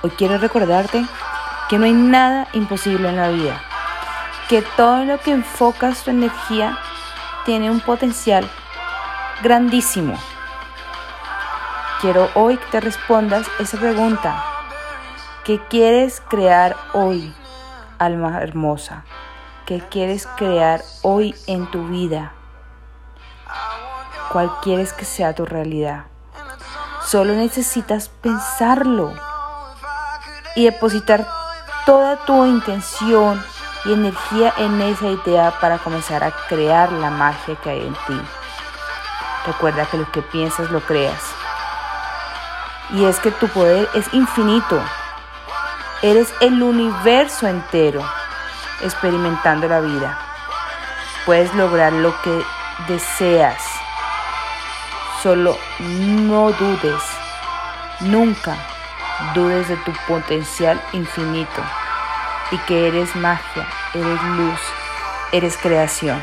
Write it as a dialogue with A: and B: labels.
A: Hoy quiero recordarte que no hay nada imposible en la vida, que todo lo que enfocas tu energía tiene un potencial grandísimo. Quiero hoy que te respondas esa pregunta. ¿Qué quieres crear hoy, alma hermosa? ¿Qué quieres crear hoy en tu vida? ¿Cuál quieres que sea tu realidad? Solo necesitas pensarlo y depositar toda tu intención y energía en esa idea para comenzar a crear la magia que hay en ti. Recuerda que lo que piensas lo creas. Y es que tu poder es infinito. Eres el universo entero experimentando la vida. Puedes lograr lo que deseas. Solo no dudes. Nunca dudes de tu potencial infinito y que eres magia, eres luz, eres creación.